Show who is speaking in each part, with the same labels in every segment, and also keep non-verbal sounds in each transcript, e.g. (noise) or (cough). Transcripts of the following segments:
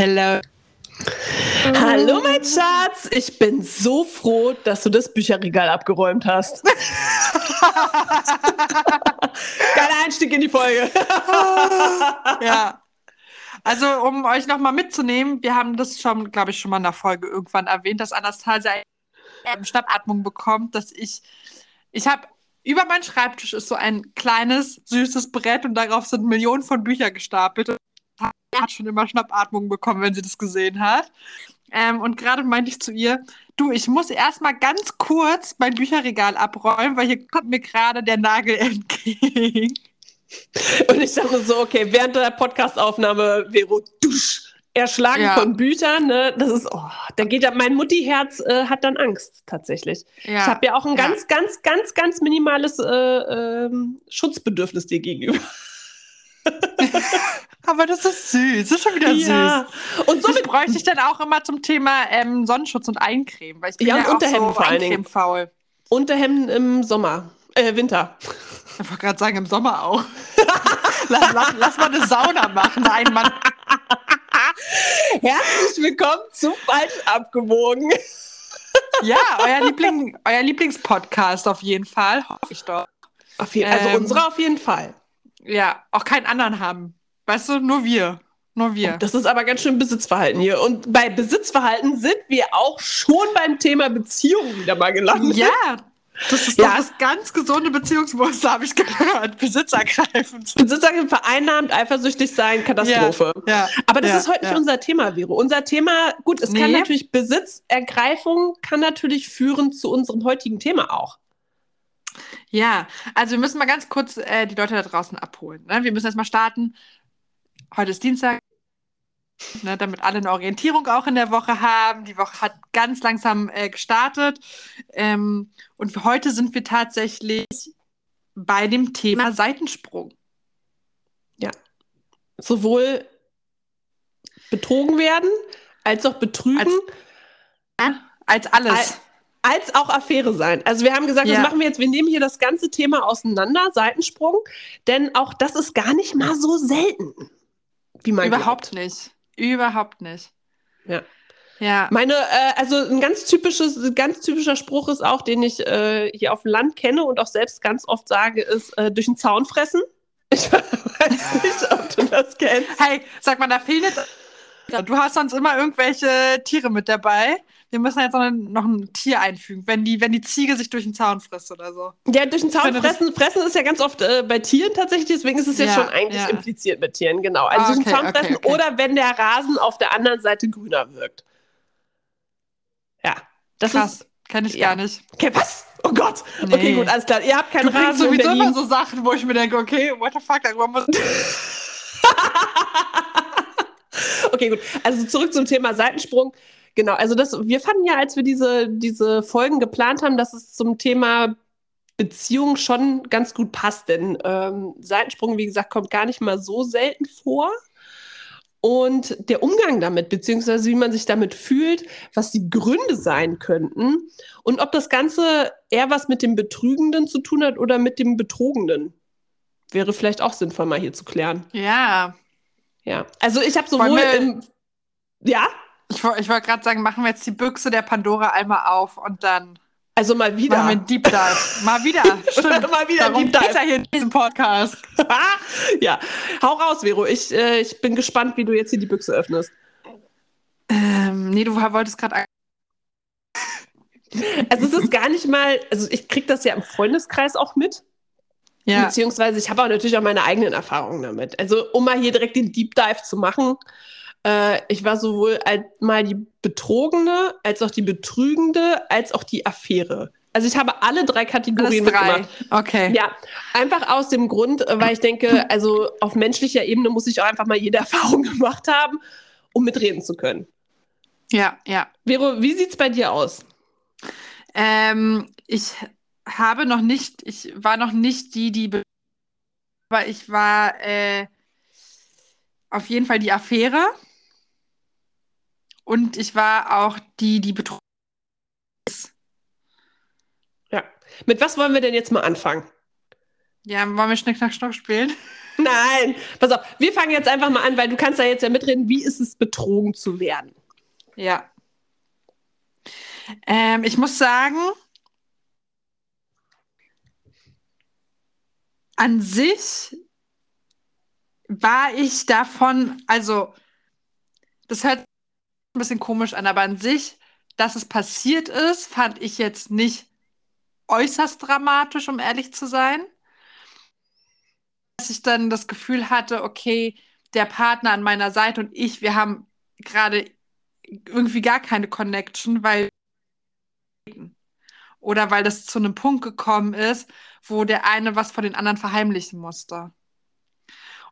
Speaker 1: Hello.
Speaker 2: Hallo, mein Schatz. Ich bin so froh, dass du das Bücherregal abgeräumt hast. (laughs) Geiler Einstieg in die Folge. (laughs)
Speaker 1: ja. Also, um euch nochmal mitzunehmen, wir haben das schon, glaube ich, schon mal in der Folge irgendwann erwähnt, dass Anastasia eine Schnappatmung bekommt, dass ich, ich habe, über meinen Schreibtisch ist so ein kleines, süßes Brett und darauf sind Millionen von Büchern gestapelt. Und hat schon immer Schnappatmung bekommen, wenn sie das gesehen hat. Ähm, und gerade meinte ich zu ihr, du, ich muss erstmal ganz kurz mein Bücherregal abräumen, weil hier kommt mir gerade der Nagel (laughs) entgegen.
Speaker 2: Und ich dachte so, okay, während der Podcastaufnahme, Vero, dusch, erschlagen ja. von Büchern, ne? Das ist, oh, da geht ja, mein Mutti-Herz äh, hat dann Angst, tatsächlich. Ja. Ich habe ja auch ein ganz, ja. ganz, ganz, ganz minimales äh, äh, Schutzbedürfnis dir gegenüber. (laughs)
Speaker 1: Aber das ist süß. Das ist schon wieder ja. süß. Und somit bräuchte ich dann auch immer zum Thema ähm, Sonnenschutz und Eincreme, weil ich bin ja, ja Unterhemden auch so Eincreme-faul.
Speaker 2: Unterhemden im Sommer, äh, Winter.
Speaker 1: Ich wollte gerade sagen, im Sommer auch. (laughs) lass, lass, lass, mal eine Sauna machen. Nein, Mann. (laughs)
Speaker 2: Herzlich willkommen zu Falsch abgewogen.
Speaker 1: ja, euer, Liebling, euer Lieblingspodcast auf jeden Fall, hoffe ich doch.
Speaker 2: Auf je also ähm, unsere auf jeden Fall.
Speaker 1: Ja, auch keinen anderen haben. Weißt du, nur wir. Nur wir.
Speaker 2: Das ist aber ganz schön Besitzverhalten hier. Und bei Besitzverhalten sind wir auch schon beim Thema Beziehung wieder mal gelandet.
Speaker 1: Ja, das ist ja. das ganz gesunde Beziehungsmuster, habe ich gehört. Besitzergreifen.
Speaker 2: Besitzergreifen, vereinnahmt, eifersüchtig sein, Katastrophe. Ja, ja, Aber das ist heute nicht unser Thema, Vero. Unser Thema, gut, es nee. kann natürlich Besitzergreifung, kann natürlich führen zu unserem heutigen Thema auch.
Speaker 1: Ja, also wir müssen mal ganz kurz äh, die Leute da draußen abholen. Ne? Wir müssen erstmal starten. Heute ist Dienstag, ne, damit alle eine Orientierung auch in der Woche haben. Die Woche hat ganz langsam äh, gestartet. Ähm, und für heute sind wir tatsächlich bei dem Thema Seitensprung.
Speaker 2: Ja. Sowohl betrogen werden, als auch betrügen.
Speaker 1: Als, als alles. Als,
Speaker 2: als auch Affäre sein. Also wir haben gesagt, ja. das machen wir jetzt, wir nehmen hier das ganze Thema auseinander, Seitensprung, denn auch das ist gar nicht mal so selten,
Speaker 1: wie man Überhaupt glaubt. nicht. Überhaupt nicht.
Speaker 2: Ja. Ja. Meine, äh, also ein ganz typisches, ganz typischer Spruch ist auch, den ich äh, hier auf dem Land kenne und auch selbst ganz oft sage, ist äh, durch den Zaun fressen. (laughs) Ich weiß nicht, ob du das kennst.
Speaker 1: Hey, sag mal, da fehlt. Du hast sonst immer irgendwelche Tiere mit dabei wir müssen jetzt noch ein, Tier einfügen, wenn die, wenn die Ziege sich durch den Zaun frisst oder so.
Speaker 2: Ja, durch den Zaun fressen, fressen ist ja ganz oft äh, bei Tieren tatsächlich, deswegen ist es ja, ja schon eigentlich ja. impliziert mit Tieren, genau. Also okay, durch den Zaun okay, fressen okay. oder wenn der Rasen auf der anderen Seite grüner wirkt. Ja,
Speaker 1: das Krass. ist. Kenn ich ja. gar nicht.
Speaker 2: Okay, was? Oh Gott. Nee. Okay, gut, alles klar. Ihr habt keinen
Speaker 1: du Rasen sowieso immer so Sachen, wo ich mir denke, okay, what the fuck, irgendwann muss (laughs)
Speaker 2: Okay, gut. Also zurück zum Thema Seitensprung. Genau, also das, wir fanden ja, als wir diese, diese Folgen geplant haben, dass es zum Thema Beziehung schon ganz gut passt, denn ähm, Seitensprung, wie gesagt, kommt gar nicht mal so selten vor. Und der Umgang damit, beziehungsweise wie man sich damit fühlt, was die Gründe sein könnten und ob das Ganze eher was mit dem Betrügenden zu tun hat oder mit dem Betrogenen, wäre vielleicht auch sinnvoll, mal hier zu klären.
Speaker 1: Ja.
Speaker 2: Ja, also ich habe sowohl im. Ja?
Speaker 1: Ich, ich wollte gerade sagen, machen wir jetzt die Büchse der Pandora einmal auf und dann.
Speaker 2: Also mal wieder.
Speaker 1: Machen wir Deep Dive. mal wieder. (laughs)
Speaker 2: Stimmt. mal wieder
Speaker 1: Darum Deep Dive. hier in diesem Podcast. (laughs)
Speaker 2: ja. Hau raus, Vero. Ich, äh, ich bin gespannt, wie du jetzt hier die Büchse öffnest.
Speaker 1: Ähm, nee, du wolltest gerade.
Speaker 2: Also es ist gar nicht mal, also ich kriege das ja im Freundeskreis auch mit. Ja. Beziehungsweise ich habe auch natürlich auch meine eigenen Erfahrungen damit. Also um mal hier direkt den Deep Dive zu machen, äh, ich war sowohl mal die Betrogene, als auch die Betrügende, als auch die Affäre. Also ich habe alle drei Kategorien
Speaker 1: drei. mitgemacht. Okay.
Speaker 2: Ja, einfach aus dem Grund, weil ich denke, (laughs) also auf menschlicher Ebene muss ich auch einfach mal jede (laughs) Erfahrung gemacht haben, um mitreden zu können.
Speaker 1: Ja, ja.
Speaker 2: Vero, wie sieht es bei dir aus?
Speaker 1: Ähm, ich habe noch nicht, ich war noch nicht die, die, aber ich war äh, auf jeden Fall die Affäre. Und ich war auch die, die betroffen ist.
Speaker 2: Ja. Mit was wollen wir denn jetzt mal anfangen?
Speaker 1: Ja, wollen wir Schnick, Schnack, Schnuck spielen? (laughs)
Speaker 2: Nein, pass auf, wir fangen jetzt einfach mal an, weil du kannst da jetzt ja mitreden, wie ist es betrogen zu werden?
Speaker 1: Ja. Ähm, ich muss sagen, an sich war ich davon, also das hört ein bisschen komisch an, aber an sich, dass es passiert ist, fand ich jetzt nicht äußerst dramatisch, um ehrlich zu sein. Dass ich dann das Gefühl hatte, okay, der Partner an meiner Seite und ich, wir haben gerade irgendwie gar keine Connection, weil oder weil das zu einem Punkt gekommen ist, wo der eine was von den anderen verheimlichen musste.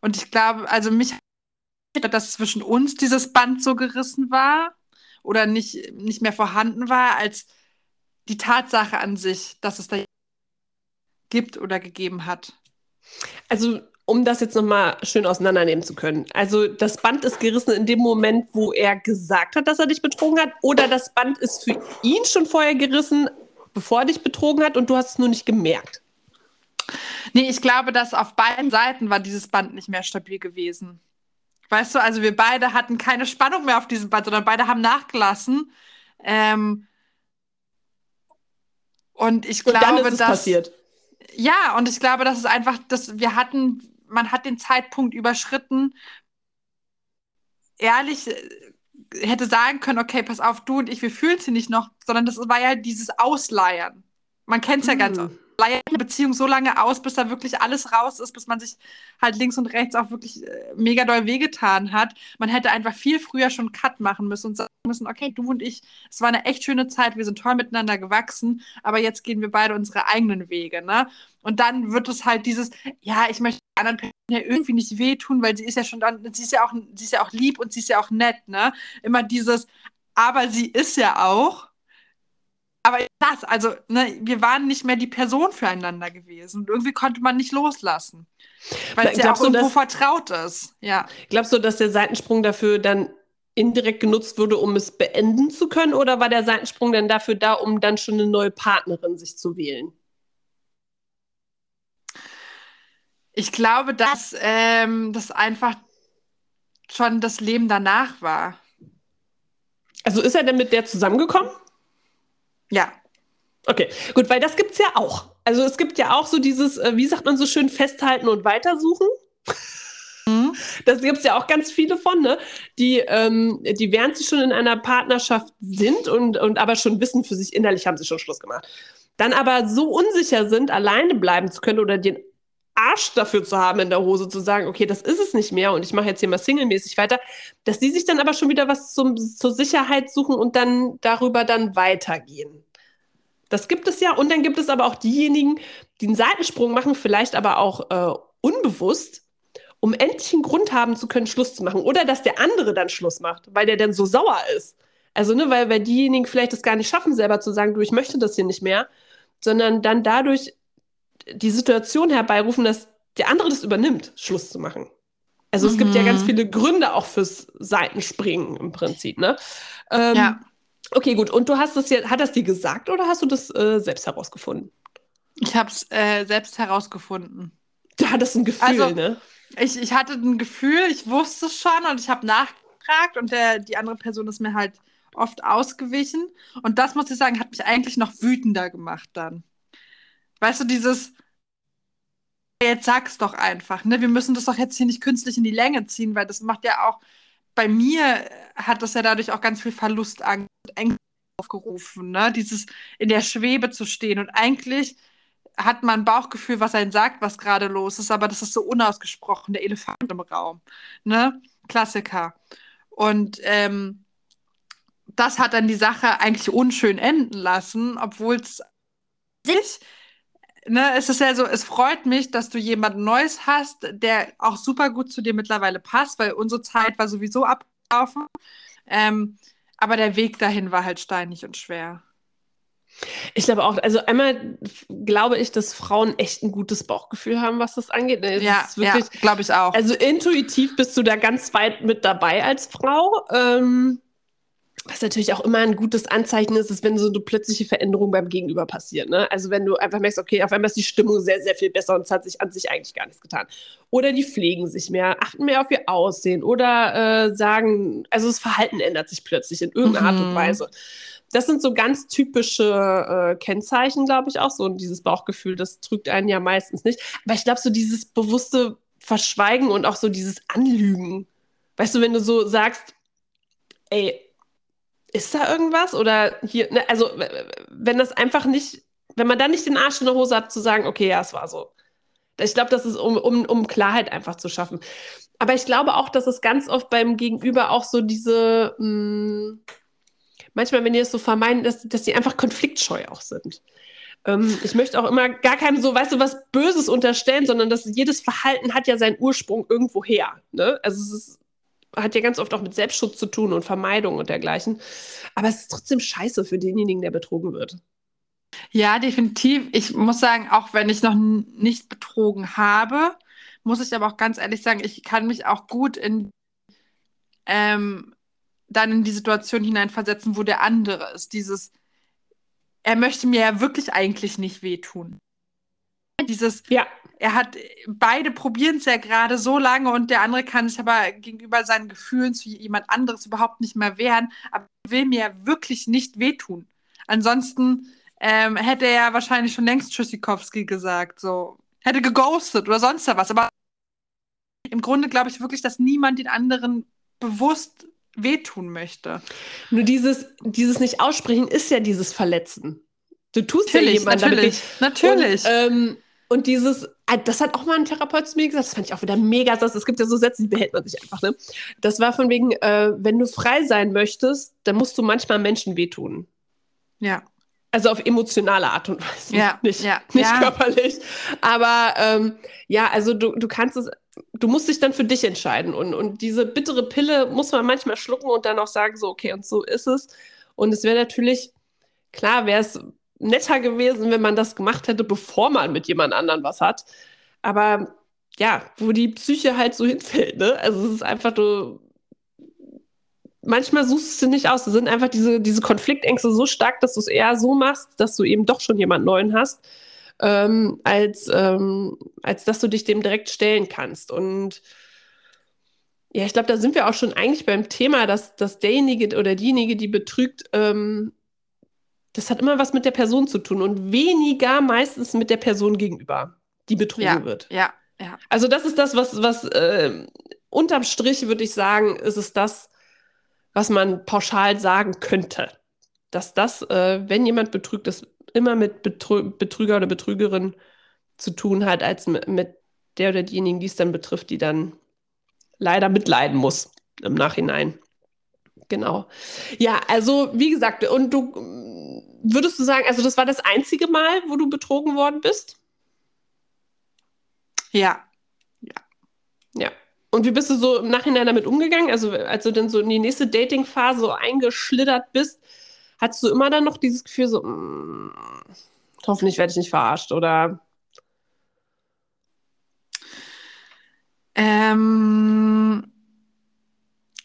Speaker 1: Und ich glaube, also mich dass zwischen uns dieses Band so gerissen war oder nicht, nicht mehr vorhanden war, als die Tatsache an sich, dass es da gibt oder gegeben hat.
Speaker 2: Also, um das jetzt nochmal schön auseinandernehmen zu können. Also, das Band ist gerissen in dem Moment, wo er gesagt hat, dass er dich betrogen hat, oder das Band ist für ihn schon vorher gerissen, bevor er dich betrogen hat und du hast es nur nicht gemerkt.
Speaker 1: Nee, ich glaube, dass auf beiden Seiten war dieses Band nicht mehr stabil gewesen. Weißt du, also wir beide hatten keine Spannung mehr auf diesem Band, sondern beide haben nachgelassen. Ähm, und ich glaube, und dann ist dass,
Speaker 2: passiert.
Speaker 1: Ja, und ich glaube, dass es einfach, dass wir hatten, man hat den Zeitpunkt überschritten, ehrlich äh, hätte sagen können, okay, pass auf, du und ich, wir fühlen sie nicht noch, sondern das war ja dieses Ausleiern. Man kennt es ja mm. ganz oft leiert eine Beziehung so lange aus, bis da wirklich alles raus ist, bis man sich halt links und rechts auch wirklich äh, mega doll wehgetan hat. Man hätte einfach viel früher schon Cut machen müssen und sagen müssen, okay, du und ich, es war eine echt schöne Zeit, wir sind toll miteinander gewachsen, aber jetzt gehen wir beide unsere eigenen Wege, ne? Und dann wird es halt dieses, ja, ich möchte anderen Personen ja irgendwie nicht wehtun, weil sie ist ja schon dann, sie ist ja auch, sie ist ja auch lieb und sie ist ja auch nett, ne? Immer dieses, aber sie ist ja auch aber das, also, ne, wir waren nicht mehr die Person füreinander gewesen. Und irgendwie konnte man nicht loslassen. Weil es ja auch irgendwo dass, vertraut ist. Ja.
Speaker 2: Glaubst du, dass der Seitensprung dafür dann indirekt genutzt wurde, um es beenden zu können? Oder war der Seitensprung dann dafür da, um dann schon eine neue Partnerin sich zu wählen?
Speaker 1: Ich glaube, dass ähm, das einfach schon das Leben danach war.
Speaker 2: Also ist er denn mit der zusammengekommen?
Speaker 1: Ja.
Speaker 2: Okay, gut, weil das gibt es ja auch. Also es gibt ja auch so dieses, äh, wie sagt man so schön, festhalten und weitersuchen. Mhm. Das gibt es ja auch ganz viele von, ne? Die, ähm, die während sie schon in einer Partnerschaft sind und, und aber schon wissen, für sich innerlich haben sie schon Schluss gemacht. Dann aber so unsicher sind, alleine bleiben zu können oder den Arsch dafür zu haben in der Hose, zu sagen, okay, das ist es nicht mehr und ich mache jetzt hier mal singlemäßig weiter, dass die sich dann aber schon wieder was zum, zur Sicherheit suchen und dann darüber dann weitergehen. Das gibt es ja. Und dann gibt es aber auch diejenigen, die einen Seitensprung machen, vielleicht aber auch äh, unbewusst, um endlich einen Grund haben zu können, Schluss zu machen. Oder dass der andere dann Schluss macht, weil der dann so sauer ist. Also, ne, weil, weil diejenigen vielleicht es gar nicht schaffen, selber zu sagen, du, ich möchte das hier nicht mehr, sondern dann dadurch die Situation herbeirufen, dass der andere das übernimmt, Schluss zu machen. Also mhm. es gibt ja ganz mhm. viele Gründe auch fürs Seitenspringen im Prinzip, ne? Ähm, ja. Okay, gut. Und du hast das jetzt, hat das dir gesagt oder hast du das äh, selbst herausgefunden?
Speaker 1: Ich habe es äh, selbst herausgefunden.
Speaker 2: Du hattest ein Gefühl, also, ne?
Speaker 1: Ich, ich hatte ein Gefühl, ich wusste es schon und ich habe nachgefragt und der, die andere Person ist mir halt oft ausgewichen. Und das, muss ich sagen, hat mich eigentlich noch wütender gemacht dann. Weißt du, dieses, jetzt sag's doch einfach, ne? Wir müssen das doch jetzt hier nicht künstlich in die Länge ziehen, weil das macht ja auch, bei mir hat das ja dadurch auch ganz viel Verlustangst und Ängste aufgerufen, ne? Dieses in der Schwebe zu stehen und eigentlich hat man ein Bauchgefühl, was einen sagt, was gerade los ist, aber das ist so unausgesprochen, der Elefant im Raum, ne? Klassiker. Und ähm, das hat dann die Sache eigentlich unschön enden lassen, obwohl es sich ne, es ist ja so, es freut mich, dass du jemand Neues hast, der auch super gut zu dir mittlerweile passt, weil unsere Zeit war sowieso abgelaufen. Ähm, aber der Weg dahin war halt steinig und schwer.
Speaker 2: Ich glaube auch, also einmal glaube ich, dass Frauen echt ein gutes Bauchgefühl haben, was das angeht.
Speaker 1: Es ja, ja glaube ich auch.
Speaker 2: Also intuitiv bist du da ganz weit mit dabei als Frau. Ähm, was natürlich auch immer ein gutes Anzeichen ist, ist, wenn so eine plötzliche Veränderung beim Gegenüber passiert. Ne? Also wenn du einfach merkst, okay, auf einmal ist die Stimmung sehr, sehr viel besser und es hat sich an sich eigentlich gar nichts getan. Oder die pflegen sich mehr, achten mehr auf ihr Aussehen oder äh, sagen, also das Verhalten ändert sich plötzlich in irgendeiner mhm. Art und mhm. Weise. Das sind so ganz typische äh, Kennzeichen, glaube ich auch. So und dieses Bauchgefühl, das trügt einen ja meistens nicht. Aber ich glaube, so dieses bewusste Verschweigen und auch so dieses Anlügen. Weißt du, wenn du so sagst, ey, ist da irgendwas? Oder hier, ne, also wenn das einfach nicht, wenn man da nicht den Arsch in der Hose hat, zu sagen, okay, ja, es war so. Ich glaube, das ist, um, um, um Klarheit einfach zu schaffen. Aber ich glaube auch, dass es ganz oft beim Gegenüber auch so diese, mh, hm, manchmal, wenn die es so vermeiden, dass, dass die einfach konfliktscheu auch sind. Ähm, ich möchte auch immer gar keinem so, weißt du, was Böses unterstellen, sondern dass jedes Verhalten hat ja seinen Ursprung irgendwo her. Ne? Also es ist hat ja ganz oft auch mit Selbstschutz zu tun und Vermeidung und dergleichen. Aber es ist trotzdem scheiße für denjenigen, der betrogen wird.
Speaker 1: Ja, definitiv. Ich muss sagen, auch wenn ich noch nicht betrogen habe, muss ich aber auch ganz ehrlich sagen, ich kann mich auch gut in ähm, dann in die Situation hineinversetzen, wo der andere ist. Dieses, er möchte mir ja wirklich eigentlich nicht wehtun. Dieses, ja er hat, beide probieren es ja gerade so lange und der andere kann sich aber gegenüber seinen Gefühlen zu jemand anderes überhaupt nicht mehr wehren, aber will mir wirklich nicht wehtun. Ansonsten ähm, hätte er wahrscheinlich schon längst Tschüssikowski gesagt, so, hätte geghostet oder sonst was, aber im Grunde glaube ich wirklich, dass niemand den anderen bewusst wehtun möchte.
Speaker 2: Nur dieses, dieses nicht aussprechen ist ja dieses Verletzen. Du tust
Speaker 1: natürlich,
Speaker 2: ja jemandem
Speaker 1: natürlich. Natürlich.
Speaker 2: Und, ähm, und dieses, das hat auch mal ein Therapeut zu mir gesagt, das fand ich auch wieder mega sass. Es gibt ja so Sätze, die behält man sich einfach, ne? Das war von wegen, äh, wenn du frei sein möchtest, dann musst du manchmal Menschen wehtun.
Speaker 1: Ja.
Speaker 2: Also auf emotionale Art und Weise.
Speaker 1: Ja. (laughs)
Speaker 2: Nicht,
Speaker 1: ja.
Speaker 2: nicht
Speaker 1: ja.
Speaker 2: körperlich. Aber ähm, ja, also du, du kannst es, du musst dich dann für dich entscheiden. Und, und diese bittere Pille muss man manchmal schlucken und dann auch sagen, so, okay, und so ist es. Und es wäre natürlich, klar wäre es netter gewesen, wenn man das gemacht hätte, bevor man mit jemand anderem was hat. Aber ja, wo die Psyche halt so hinfällt, ne? Also es ist einfach, du. Manchmal suchst du nicht aus. Es sind einfach diese, diese Konfliktängste so stark, dass du es eher so machst, dass du eben doch schon jemand Neuen hast, ähm, als, ähm, als dass du dich dem direkt stellen kannst. Und ja, ich glaube, da sind wir auch schon eigentlich beim Thema, dass, dass derjenige oder diejenige, die betrügt, ähm, das hat immer was mit der Person zu tun und weniger meistens mit der Person gegenüber, die betrogen
Speaker 1: ja,
Speaker 2: wird.
Speaker 1: Ja, ja.
Speaker 2: Also das ist das, was, was äh, unterm Strich würde ich sagen, ist es das, was man pauschal sagen könnte. Dass das, äh, wenn jemand betrügt, das immer mit Betrü Betrüger oder Betrügerin zu tun hat, als mit der oder diejenigen, die es dann betrifft, die dann leider mitleiden muss im Nachhinein. Genau. Ja, also wie gesagt, und du würdest du sagen, also das war das einzige Mal, wo du betrogen worden bist?
Speaker 1: Ja.
Speaker 2: Ja. Ja. Und wie bist du so im Nachhinein damit umgegangen? Also, als du dann so in die nächste Dating-Phase so eingeschlittert bist, hattest du immer dann noch dieses Gefühl, so, mm, hoffentlich werde ich nicht verarscht oder?
Speaker 1: Ähm,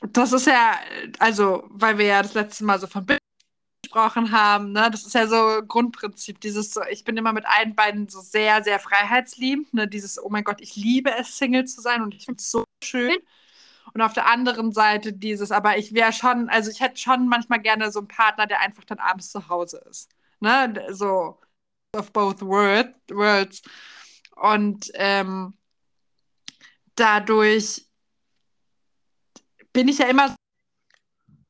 Speaker 1: das ist ja, also, weil wir ja das letzte Mal so von Bild gesprochen haben, ne? Das ist ja so Grundprinzip, dieses so, ich bin immer mit allen beiden so sehr, sehr freiheitsliebend, ne? Dieses, oh mein Gott, ich liebe es, Single zu sein und ich finde es so schön. Und auf der anderen Seite dieses, aber ich wäre schon, also ich hätte schon manchmal gerne so einen Partner, der einfach dann abends zu Hause ist. Ne? So of both world, worlds. Und ähm, dadurch bin ich ja immer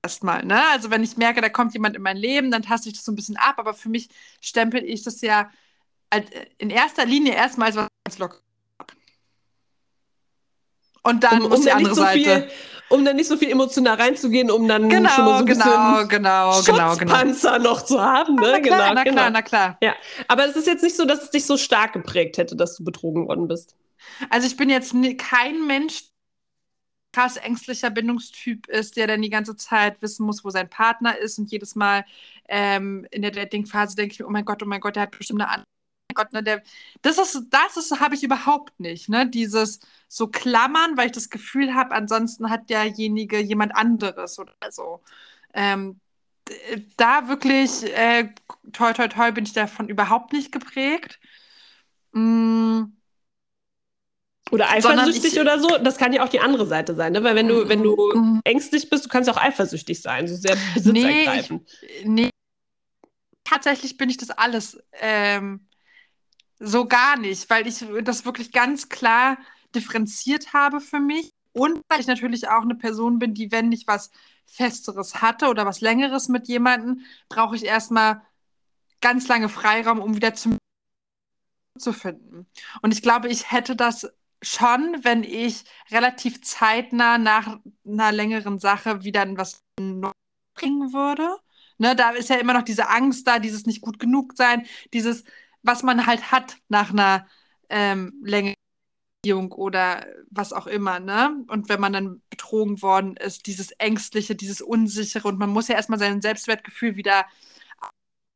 Speaker 1: erstmal, ne? Also wenn ich merke, da kommt jemand in mein Leben, dann taste ich das so ein bisschen ab, aber für mich stempel ich das ja in erster Linie erstmal als was ganz locker. Und dann um, muss um die andere so Seite.
Speaker 2: Viel, um dann nicht so viel emotional reinzugehen, um dann
Speaker 1: genau,
Speaker 2: schon mal so ein
Speaker 1: genau, bisschen genau, genau,
Speaker 2: genau. Schutzpanzer genau. noch zu haben. Ne?
Speaker 1: Na klar,
Speaker 2: genau,
Speaker 1: na
Speaker 2: genau.
Speaker 1: klar, na klar.
Speaker 2: Ja, aber es ist jetzt nicht so, dass es dich so stark geprägt hätte, dass du betrogen worden bist.
Speaker 1: Also ich bin jetzt kein Mensch, krass ängstlicher Bindungstyp ist, der dann die ganze Zeit wissen muss, wo sein Partner ist und jedes Mal ähm, in der Dating-Phase denke ich oh mein Gott, oh mein Gott, der hat bestimmt eine andere. Oh Gott, ne, der, das ist, das ist, habe ich überhaupt nicht, ne? Dieses so klammern, weil ich das Gefühl habe, ansonsten hat derjenige jemand anderes oder so. ähm, da wirklich, äh, toi, toi, toi, bin ich davon überhaupt nicht geprägt. Mm.
Speaker 2: Oder eifersüchtig ich, oder so, das kann ja auch die andere Seite sein, ne? Weil wenn du, wenn du mm. ängstlich bist, du kannst auch eifersüchtig sein, so sehr besitzergreifend.
Speaker 1: Nee, nee, tatsächlich bin ich das alles ähm, so gar nicht, weil ich das wirklich ganz klar differenziert habe für mich. Und weil ich natürlich auch eine Person bin, die, wenn ich was Festeres hatte oder was Längeres mit jemandem, brauche ich erstmal ganz lange Freiraum, um wieder zu, zu finden. Und ich glaube, ich hätte das schon, wenn ich relativ zeitnah nach einer längeren Sache wieder was bringen würde. Ne, da ist ja immer noch diese Angst da, dieses nicht gut genug sein, dieses, was man halt hat nach einer ähm, längeren oder was auch immer, ne? Und wenn man dann betrogen worden ist, dieses Ängstliche, dieses Unsichere und man muss ja erstmal sein Selbstwertgefühl wieder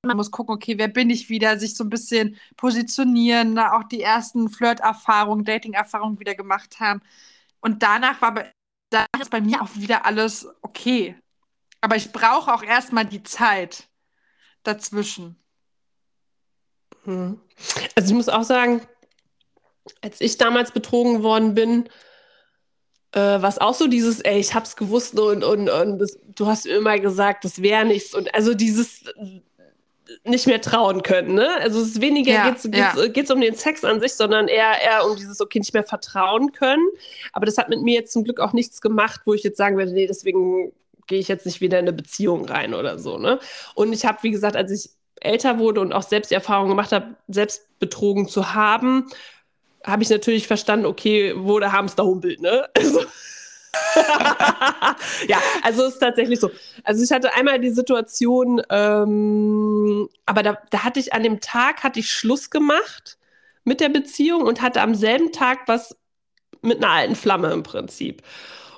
Speaker 1: man muss gucken, okay, wer bin ich wieder, sich so ein bisschen positionieren, auch die ersten Flirt-Erfahrungen, Dating-Erfahrungen wieder gemacht haben. Und danach war danach ist bei mir auch wieder alles okay. Aber ich brauche auch erstmal die Zeit dazwischen.
Speaker 2: Hm. Also ich muss auch sagen, als ich damals betrogen worden bin, äh, war es auch so dieses, ey, ich hab's gewusst und, und, und das, du hast immer gesagt, das wäre nichts. Und also dieses nicht mehr trauen können, ne? Also es ist weniger ja, geht's, geht's, ja. geht's um den Sex an sich, sondern eher, eher um dieses, okay, nicht mehr vertrauen können. Aber das hat mit mir jetzt zum Glück auch nichts gemacht, wo ich jetzt sagen würde, nee, deswegen gehe ich jetzt nicht wieder in eine Beziehung rein oder so. Ne? Und ich habe, wie gesagt, als ich älter wurde und auch selbst die Erfahrung gemacht habe, selbst betrogen zu haben, habe ich natürlich verstanden, okay, wo der Hamster humpelt. Ne? (laughs) Also (laughs) ja, also es ist tatsächlich so. Also ich hatte einmal die Situation, ähm, aber da, da hatte ich an dem Tag hatte ich Schluss gemacht mit der Beziehung und hatte am selben Tag was mit einer alten Flamme im Prinzip.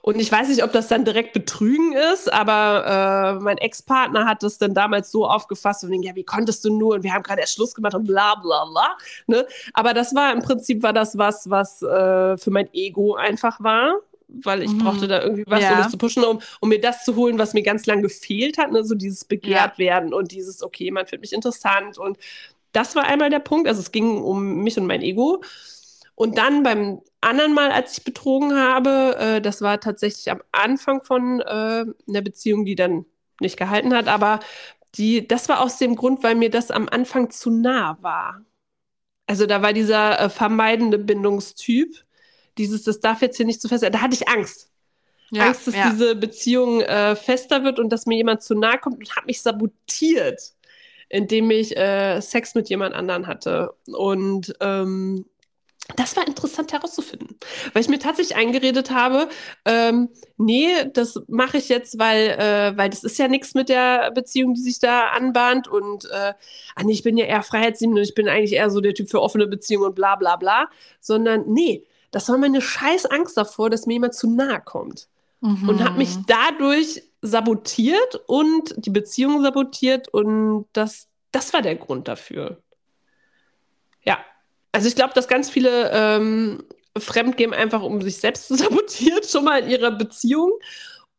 Speaker 2: Und ich weiß nicht, ob das dann direkt Betrügen ist, aber äh, mein Ex-Partner hat das dann damals so aufgefasst und denkt, ja, wie konntest du nur? Und wir haben gerade erst Schluss gemacht und bla bla bla. Ne? Aber das war im Prinzip war das was, was äh, für mein Ego einfach war weil ich mhm. brauchte da irgendwie was, ja. um mich zu pushen, um, um mir das zu holen, was mir ganz lang gefehlt hat, ne? so dieses begehrt ja. werden und dieses, okay, man findet mich interessant und das war einmal der Punkt, also es ging um mich und mein Ego und dann beim anderen Mal, als ich betrogen habe, äh, das war tatsächlich am Anfang von äh, einer Beziehung, die dann nicht gehalten hat, aber die, das war aus dem Grund, weil mir das am Anfang zu nah war. Also da war dieser äh, vermeidende Bindungstyp, dieses, das darf jetzt hier nicht zu fest sein. Da hatte ich Angst. Ja, Angst, dass ja. diese Beziehung äh, fester wird und dass mir jemand zu nahe kommt und hat mich sabotiert, indem ich äh, Sex mit jemand anderen hatte. Und ähm, das war interessant herauszufinden, weil ich mir tatsächlich eingeredet habe, ähm, nee, das mache ich jetzt, weil, äh, weil das ist ja nichts mit der Beziehung, die sich da anbahnt und äh, ah, nee, ich bin ja eher freiheitsliebend und ich bin eigentlich eher so der Typ für offene Beziehungen und bla bla bla, sondern nee, das war meine scheiß Angst davor, dass mir jemand zu nahe kommt mhm. und habe mich dadurch sabotiert und die Beziehung sabotiert und das, das war der Grund dafür. Ja, also ich glaube, dass ganz viele ähm, fremdgehen einfach, um sich selbst zu (laughs) sabotieren, schon mal in ihrer Beziehung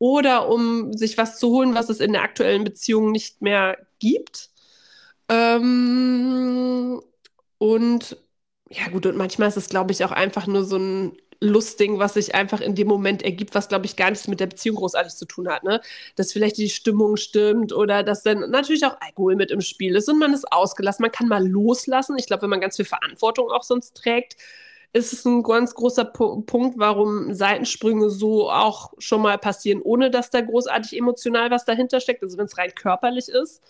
Speaker 2: oder um sich was zu holen, was es in der aktuellen Beziehung nicht mehr gibt. Ähm, und ja gut, und manchmal ist es, glaube ich, auch einfach nur so ein Lustding, was sich einfach in dem Moment ergibt, was, glaube ich, gar nichts mit der Beziehung großartig zu tun hat. Ne? Dass vielleicht die Stimmung stimmt oder dass dann natürlich auch Alkohol mit im Spiel ist und man ist ausgelassen. Man kann mal loslassen. Ich glaube, wenn man ganz viel Verantwortung auch sonst trägt, ist es ein ganz großer P Punkt, warum Seitensprünge so auch schon mal passieren, ohne dass da großartig emotional was dahinter steckt. Also wenn es rein körperlich ist.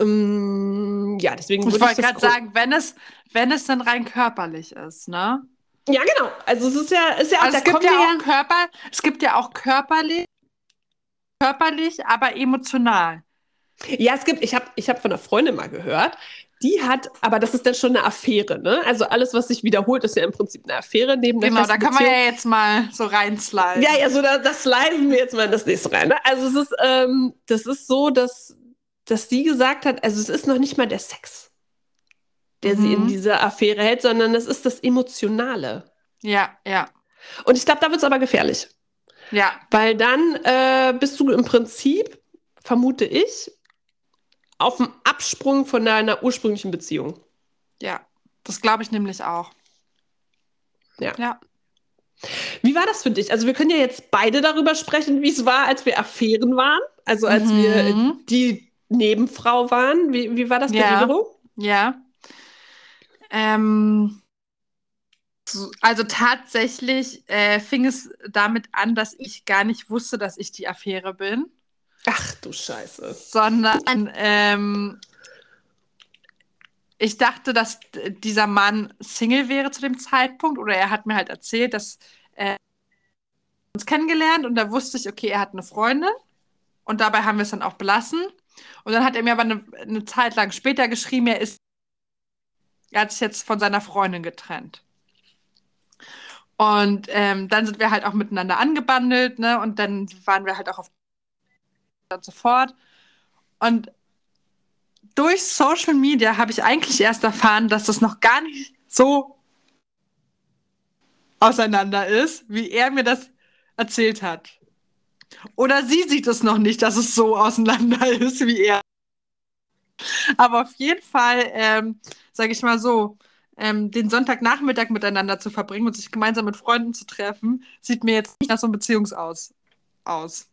Speaker 2: Ähm, ja, deswegen
Speaker 1: ich wollte gerade sagen, wenn es, wenn es dann rein körperlich ist, ne?
Speaker 2: Ja, genau. Also es ist ja, ist ja,
Speaker 1: also es gibt ja auch Körper, es gibt ja auch körperlich, körperlich, aber emotional.
Speaker 2: Ja, es gibt, ich habe ich hab von einer Freundin mal gehört, die hat, aber das ist dann schon eine Affäre, ne? Also alles, was sich wiederholt, ist ja im Prinzip eine Affäre neben
Speaker 1: der Genau, da kann man ja jetzt mal so reinsliden.
Speaker 2: Ja, ja, so da, das sliden wir jetzt mal in das nächste rein. Ne? Also es ist, ähm, das ist so, dass, dass die gesagt hat, also es ist noch nicht mal der Sex der mhm. sie in mhm. dieser Affäre hält, sondern es ist das Emotionale.
Speaker 1: Ja, ja.
Speaker 2: Und ich glaube, da wird es aber gefährlich.
Speaker 1: Ja.
Speaker 2: Weil dann äh, bist du im Prinzip vermute ich, auf dem Absprung von deiner ursprünglichen Beziehung.
Speaker 1: Ja, das glaube ich nämlich auch.
Speaker 2: Ja.
Speaker 1: Ja.
Speaker 2: Wie war das für dich? Also wir können ja jetzt beide darüber sprechen, wie es war, als wir Affären waren. Also als
Speaker 1: Mhm.
Speaker 2: wir die Nebenfrau waren. Wie, wie war das bei
Speaker 1: Ja.
Speaker 2: dir?
Speaker 1: Ja. Ähm, so- also tatsächlich äh, fing es damit an, dass ich gar nicht wusste, dass ich die Affäre bin,
Speaker 2: Ach du Scheiße.
Speaker 1: sondern ähm, ich dachte, dass dieser Mann Single wäre zu dem Zeitpunkt oder er hat mir halt erzählt, dass äh, uns kennengelernt und da wusste ich, okay, er hat eine Freundin und dabei haben wir es dann auch belassen. Und dann hat er mir aber eine, eine Zeit lang später geschrieben, er ist, er hat sich jetzt von seiner Freundin getrennt. Und ähm, dann sind wir halt auch miteinander angebandelt, ne? Und dann waren wir halt auch auf und so fort. Und durch Social Media habe ich eigentlich erst erfahren, dass das noch gar nicht so auseinander ist, wie er mir das erzählt hat. Oder sie sieht es noch nicht, dass es so auseinander (laughs) ist, wie er. Aber auf jeden Fall, ähm, sage ich mal so, ähm, den Sonntagnachmittag miteinander zu verbringen und sich gemeinsam mit Freunden zu treffen, sieht mir jetzt nicht nach so einem Beziehungsaus aus.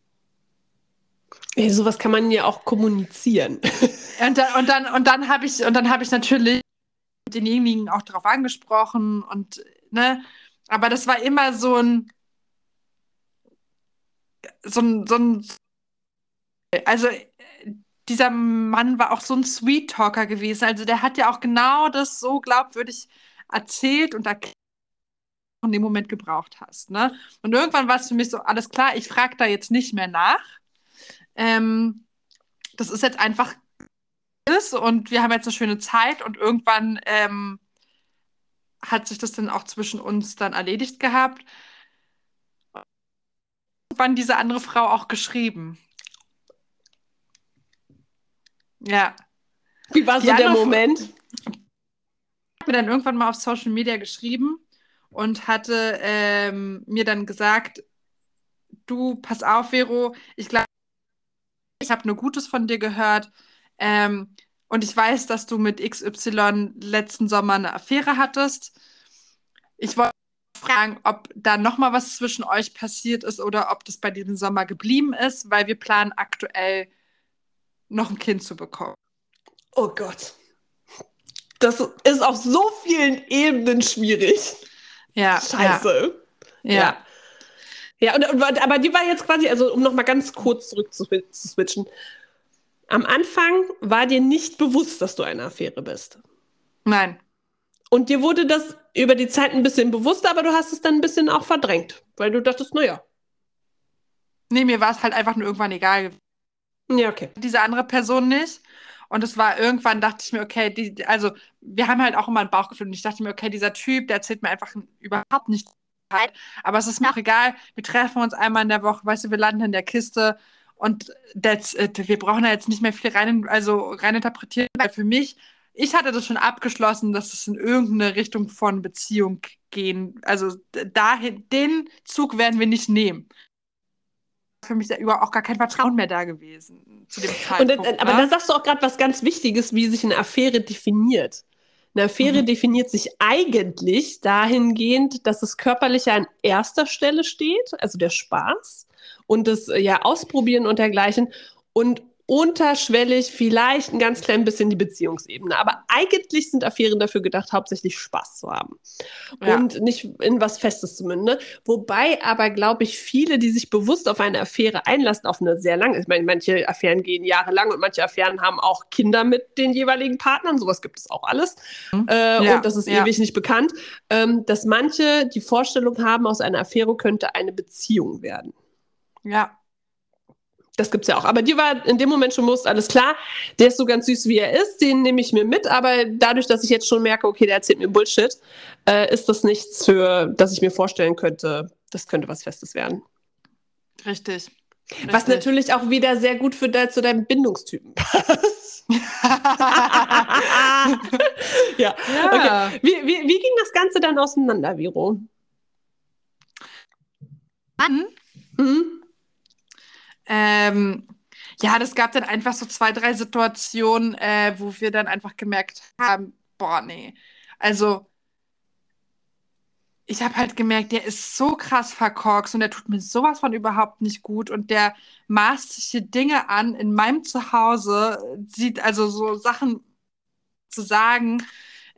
Speaker 2: Ey, sowas kann man ja auch kommunizieren. (laughs)
Speaker 1: Und dann, und dann, und dann habe ich, und dann habe ich natürlich denjenigen auch darauf angesprochen und ne, aber das war immer so ein, so ein, so ein, also dieser Mann war auch so ein Sweet Talker gewesen. Also der hat ja auch genau das so glaubwürdig erzählt und erklärt, in dem Moment gebraucht hast. Ne? Und irgendwann war es für mich so, alles klar, ich frage da jetzt nicht mehr nach. Ähm, das ist jetzt einfach ist und wir haben jetzt eine schöne Zeit und irgendwann ähm, hat sich das dann auch zwischen uns dann erledigt gehabt. Irgendwann diese andere Frau auch geschrieben. Ja,
Speaker 2: Wie war so der Moment?
Speaker 1: hat mir dann irgendwann mal auf Social Media geschrieben und hatte ähm, mir dann gesagt, du, pass auf, Vero, ich glaube, ich habe nur Gutes von dir gehört ähm, und ich weiß, dass du mit XY letzten Sommer eine Affäre hattest. Ich wollte fragen, ob da noch mal was zwischen euch passiert ist oder ob das bei diesem Sommer geblieben ist, weil wir planen aktuell noch ein Kind zu bekommen.
Speaker 2: Oh Gott. Das ist auf so vielen Ebenen schwierig.
Speaker 1: Ja,
Speaker 2: Scheiße.
Speaker 1: Ja, ja.
Speaker 2: Ja, und, und, aber die war jetzt quasi, also um nochmal ganz kurz zurück zu, zu switchen. Am Anfang war dir nicht bewusst, dass du eine Affäre bist.
Speaker 1: Nein.
Speaker 2: Und dir wurde das über die Zeit ein bisschen bewusster, aber du hast es dann ein bisschen auch verdrängt, weil du dachtest, naja.
Speaker 1: Nee, mir war es halt einfach nur irgendwann egal.
Speaker 2: Ja, okay.
Speaker 1: Diese andere Person nicht. Und es war irgendwann, dachte ich mir, okay, die, also wir haben halt auch immer ein Bauchgefühl. Und ich dachte mir, okay, dieser Typ, der erzählt mir einfach überhaupt nicht. die Wahrheit. Aber es ist mir auch egal. Wir treffen uns einmal in der Woche, weißt du, wir landen in der Kiste und that's it. Wir brauchen da jetzt nicht mehr viel rein, also rein interpretieren, weil für mich, ich hatte das schon abgeschlossen, dass es in irgendeine Richtung von Beziehung gehen. Also dahin, den Zug werden wir nicht nehmen. Für mich da über auch gar kein Vertrauen mehr da gewesen zu dem
Speaker 2: Und,
Speaker 1: Zeitpunkt.
Speaker 2: äh, aber
Speaker 1: ne?
Speaker 2: da sagst du auch gerade was ganz Wichtiges, wie sich eine Affäre definiert. Eine Affäre
Speaker 1: Mhm.
Speaker 2: definiert sich eigentlich dahingehend, dass es körperlich an erster Stelle steht, also der Spaß und das äh, ja Ausprobieren und dergleichen und unterschwellig vielleicht ein ganz klein bisschen die Beziehungsebene. Aber eigentlich sind Affären dafür gedacht, hauptsächlich Spaß zu haben
Speaker 1: Ja.
Speaker 2: und nicht in was Festes zu münden. Ne? Wobei aber, glaube ich, viele, die sich bewusst auf eine Affäre einlassen, auf eine sehr lange, ich meine, manche Affären gehen jahrelang und manche Affären haben auch Kinder mit den jeweiligen Partnern, sowas gibt es auch alles.
Speaker 1: Mhm.
Speaker 2: Äh,
Speaker 1: Ja,
Speaker 2: Und das ist
Speaker 1: ja.
Speaker 2: ewig nicht bekannt, ähm, dass manche die Vorstellung haben, aus einer Affäre könnte eine Beziehung werden.
Speaker 1: ja.
Speaker 2: Das gibt's ja auch. Aber dir war in dem Moment schon bewusst, alles klar, der ist so ganz süß, wie er ist, den nehme ich mir mit. Aber dadurch, dass ich jetzt schon merke, okay, der erzählt mir Bullshit, äh, ist das nichts, für das ich mir vorstellen könnte, das könnte was Festes werden.
Speaker 1: Richtig.
Speaker 2: Was
Speaker 1: Richtig.
Speaker 2: natürlich auch wieder sehr gut für de zu deinem Bindungstypen passt. (laughs) ja.
Speaker 1: ja.
Speaker 2: Okay. Wie, wie, wie ging das Ganze dann auseinander, Viro?
Speaker 1: Dann,
Speaker 2: Mhm.
Speaker 1: Ähm, Ja, das gab dann einfach so zwei, drei Situationen, äh, wo wir dann einfach gemerkt haben, boah, nee. Also, ich habe halt gemerkt, der ist so krass verkorkst und der tut mir sowas von überhaupt nicht gut und der maßt sich hier Dinge an in meinem Zuhause, sieht also so Sachen zu sagen,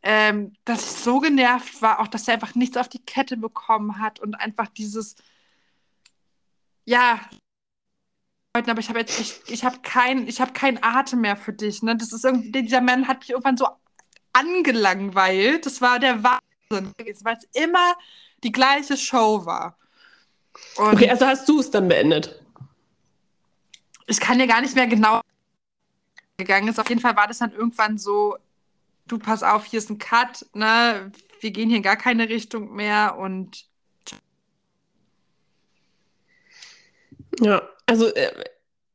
Speaker 1: ähm, dass ich so genervt war, auch dass er einfach nichts auf die Kette bekommen hat und einfach dieses, ja, aber ich habe jetzt, ich, ich habe keinen, ich habe keinen Atem mehr für dich. Ne? Das ist irgendwie, dieser Mann hat mich irgendwann so angelangweilt. Das war der Wahnsinn, weil es immer die gleiche Show war.
Speaker 2: Und okay, also hast du es dann beendet?
Speaker 1: Ich kann dir gar nicht mehr genau gegangen ist. Auf jeden Fall war das dann irgendwann so, du pass auf, hier ist ein Cut, ne? Wir gehen hier in gar keine Richtung mehr und
Speaker 2: ja, also äh,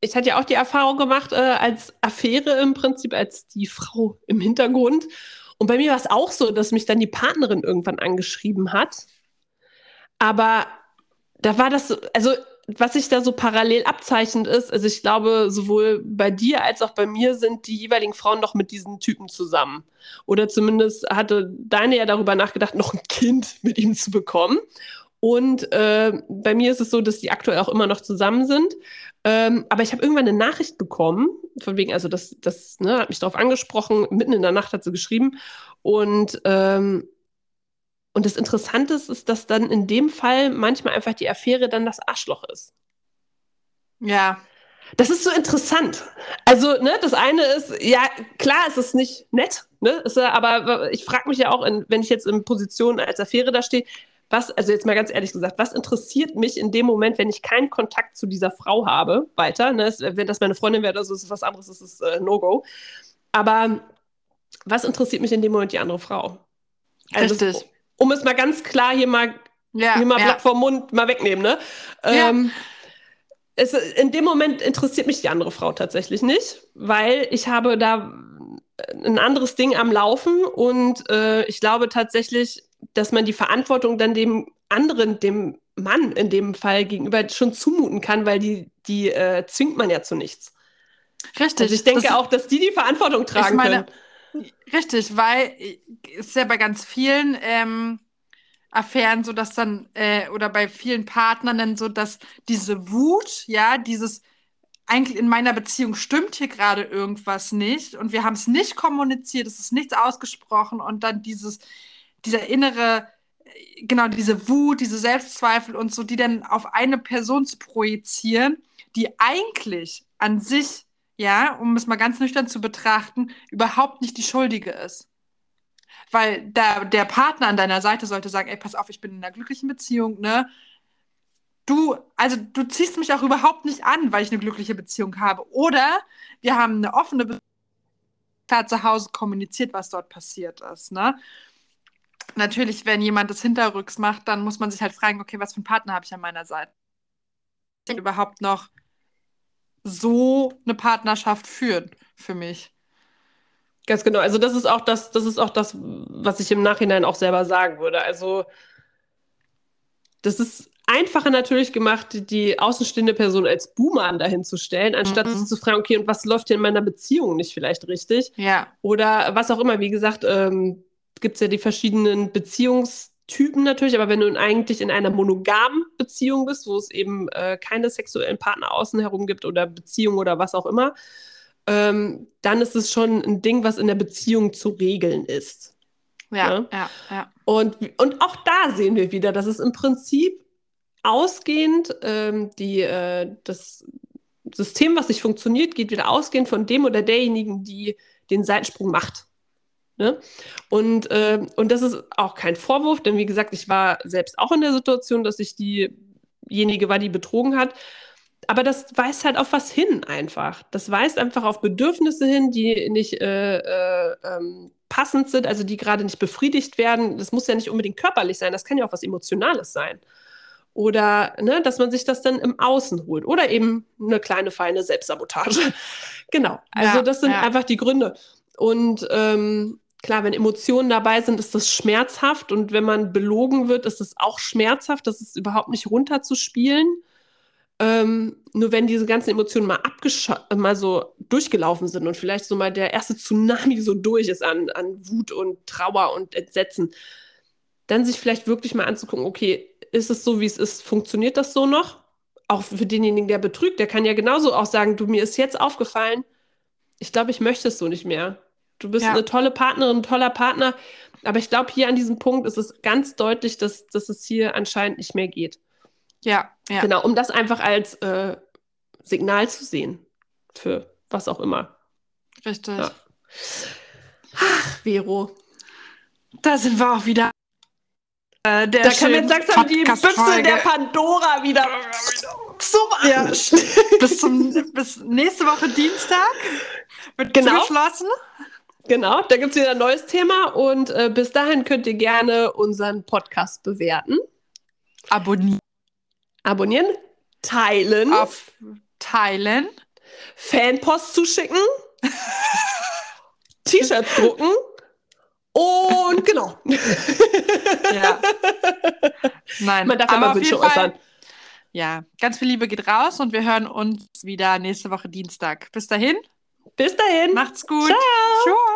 Speaker 2: ich hatte ja auch die Erfahrung gemacht äh, als Affäre im Prinzip, als die Frau im Hintergrund. Und bei mir war es auch so, dass mich dann die Partnerin irgendwann angeschrieben hat. Aber da war das, so, also was sich da so parallel abzeichnet ist, also ich glaube, sowohl bei dir als auch bei mir sind die jeweiligen Frauen noch mit diesen Typen zusammen. Oder zumindest hatte deine ja darüber nachgedacht, noch ein Kind mit ihm zu bekommen. Und äh, bei mir ist es so, dass die aktuell auch immer noch zusammen sind. Ähm, aber ich habe irgendwann eine Nachricht bekommen, von wegen, also das, das ne, hat mich darauf angesprochen, mitten in der Nacht hat sie geschrieben. Und, ähm, und das Interessante ist, ist, dass dann in dem Fall manchmal einfach die Affäre dann das Arschloch ist.
Speaker 1: Ja.
Speaker 2: Das ist so interessant. Also, ne, das eine ist, ja, klar, es ist nicht nett, ne, ist, aber ich frage mich ja auch, in, wenn ich jetzt in Position als Affäre da stehe, was, also jetzt mal ganz ehrlich gesagt, was interessiert mich in dem Moment, wenn ich keinen Kontakt zu dieser Frau habe, weiter? Ne? Wenn das meine Freundin wäre, also ist es was anderes, das ist äh, No-Go. Aber was interessiert mich in dem Moment die andere Frau? Also, Richtig. Um es mal ganz klar hier mal, ja, hier mal ja. Blatt vom Mund mal wegnehmen, ne? Ja. Ähm, es, in dem Moment interessiert mich die andere Frau tatsächlich nicht, weil ich habe da ein anderes Ding am Laufen und äh, ich glaube tatsächlich, dass man die Verantwortung dann dem anderen, dem Mann in dem Fall gegenüber schon zumuten kann, weil die, die äh, zwingt man ja zu nichts.
Speaker 1: Richtig.
Speaker 2: Also ich denke das, auch, dass die die Verantwortung tragen meine, können.
Speaker 1: Richtig, weil es ist ja bei ganz vielen ähm, Affären so, dass dann, äh, oder bei vielen Partnern dann so, dass diese Wut, ja, dieses eigentlich in meiner Beziehung stimmt hier gerade irgendwas nicht und wir haben es nicht kommuniziert, es ist nichts ausgesprochen und dann dieses, dieser innere, genau, diese Wut, diese Selbstzweifel und so, die dann auf eine Person zu projizieren, die eigentlich an sich, ja, um es mal ganz nüchtern zu betrachten, überhaupt nicht die Schuldige ist. Weil da, der Partner an deiner Seite sollte sagen, ey, pass auf, ich bin in einer glücklichen Beziehung, ne? Du, also du ziehst mich auch überhaupt nicht an, weil ich eine glückliche Beziehung habe. Oder wir haben eine offene Beziehung, klar zu Hause kommuniziert, was dort passiert ist, ne? Natürlich, wenn jemand das hinterrücks macht, dann muss man sich halt fragen, okay, was für einen Partner habe ich an meiner Seite? Ich überhaupt noch so eine Partnerschaft führen für mich.
Speaker 2: Ganz genau. Also das ist auch das, das ist auch das, was ich im Nachhinein auch selber sagen würde. Also das ist einfacher natürlich gemacht, die außenstehende Person als Buhmann dahin zu stellen, anstatt mhm. zu fragen, okay, und was läuft hier in meiner Beziehung nicht vielleicht richtig?
Speaker 1: Ja.
Speaker 2: Oder was auch immer. Wie gesagt, ähm, gibt es ja die verschiedenen Beziehungstypen natürlich, aber wenn du eigentlich in einer monogamen Beziehung bist, wo es eben äh, keine sexuellen Partner außen herum gibt oder Beziehung oder was auch immer, ähm, dann ist es schon ein Ding, was in der Beziehung zu regeln ist.
Speaker 1: Ja, ja, ja. ja.
Speaker 2: Und, und auch da sehen wir wieder, dass es im Prinzip ausgehend ähm, die, äh, das System, was nicht funktioniert, geht wieder ausgehend von dem oder derjenigen, die den Seitensprung macht. Ne? Und, äh, und das ist auch kein Vorwurf, denn wie gesagt, ich war selbst auch in der Situation, dass ich diejenige war, die betrogen hat. Aber das weist halt auf was hin einfach. Das weist einfach auf Bedürfnisse hin, die nicht äh, äh, ähm, passend sind, also die gerade nicht befriedigt werden. Das muss ja nicht unbedingt körperlich sein, das kann ja auch was Emotionales sein. Oder ne, dass man sich das dann im Außen holt. Oder eben eine kleine, feine Selbstsabotage. (laughs) genau. Also ja, das sind ja. einfach die Gründe. Und ähm, Klar, wenn Emotionen dabei sind, ist das schmerzhaft und wenn man belogen wird, ist es auch schmerzhaft. Das ist überhaupt nicht runterzuspielen. Ähm, nur wenn diese ganzen Emotionen mal mal so durchgelaufen sind und vielleicht so mal der erste Tsunami so durch ist an, an Wut und Trauer und Entsetzen, dann sich vielleicht wirklich mal anzugucken, okay, ist es so, wie es ist, funktioniert das so noch? Auch für denjenigen, der betrügt, der kann ja genauso auch sagen, du, mir ist jetzt aufgefallen, ich glaube, ich möchte es so nicht mehr. Du bist ja. eine tolle Partnerin, ein toller Partner, aber ich glaube, hier an diesem Punkt ist es ganz deutlich, dass, dass es hier anscheinend nicht mehr geht.
Speaker 1: Ja, ja.
Speaker 2: Genau, um das einfach als äh, Signal zu sehen. Für was auch immer.
Speaker 1: Richtig. Ja.
Speaker 2: Ach, Vero.
Speaker 1: Da sind wir auch wieder.
Speaker 2: Äh, da kann jetzt langsam die Büchse der Pandora wieder
Speaker 1: zum ja. bis, zum, bis nächste Woche Dienstag wird genau. geschlossen.
Speaker 2: Genau, da gibt es wieder ein neues Thema und äh, bis dahin könnt ihr gerne unseren Podcast bewerten.
Speaker 1: Abonnieren.
Speaker 2: Abonnieren. Teilen.
Speaker 1: Auf teilen.
Speaker 2: Fanpost zuschicken. T-Shirts drucken. Und genau.
Speaker 1: ja. Nein,
Speaker 2: man darf ja mal Wünsche äußern.
Speaker 1: Ja, ganz viel Liebe geht raus und wir hören uns wieder nächste Woche Dienstag. Bis dahin.
Speaker 2: Bis dahin.
Speaker 1: Macht's gut.
Speaker 2: Ciao. Ciao.